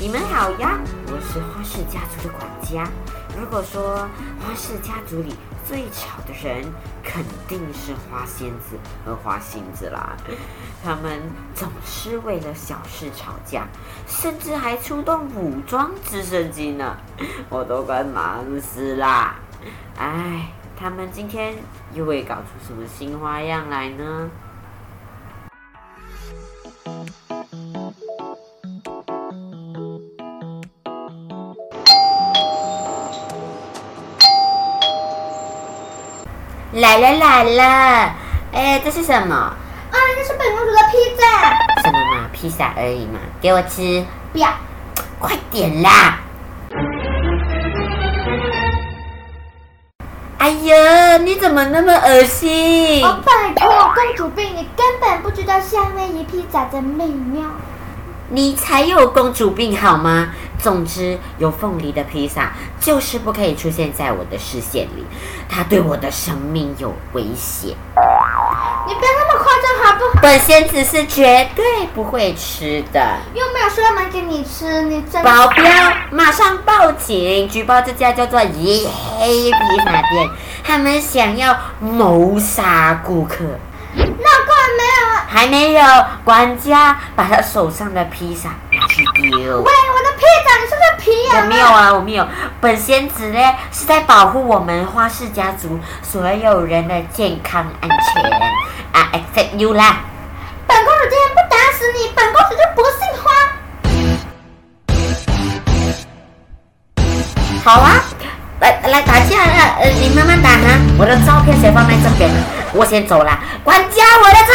你们好呀，我是花氏家族的管家。如果说花氏家族里最吵的人，肯定是花仙子和花星子啦。他们总是为了小事吵架，甚至还出动武装直升机呢，我都快忙死啦！哎，他们今天又会搞出什么新花样来呢？来了来了，哎，这是什么？啊，这是本公主的披萨。什么嘛，披萨而已嘛，给我吃！不要，快点啦！哎呀，你怎么那么恶心？哦，拜托，公主病，你根本不知道夏威夷披萨的美妙。你才有公主病好吗？总之，有凤梨的披萨就是不可以出现在我的视线里，它对我的生命有危险。你不要那么夸张好不好？本仙子是绝对不会吃的。又没有说要买给你吃，你真保镖，马上报警，举报这家叫做“夜黑披萨店”，他们想要谋杀顾客。还没有，管家把他手上的披萨拿去丢。喂，我的披萨，你是不是皮啊我没有啊，我没有。本仙子呢是在保护我们花氏家族所有人的健康安全啊，except you 啦。本公主今天不打死你，本公主就不姓花。好啊，来来打架了，呃，你慢慢打哈。我的照片先放在这边，我先走了。管家，我的车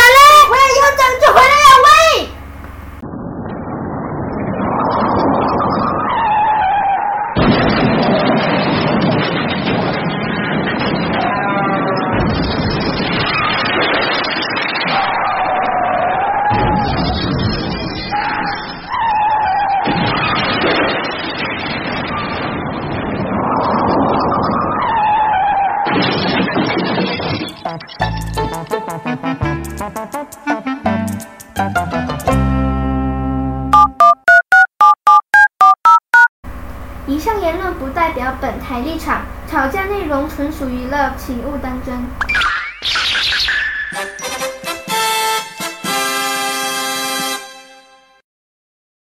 以上言论不代表本台立场吵架内容纯属娱乐请勿当真。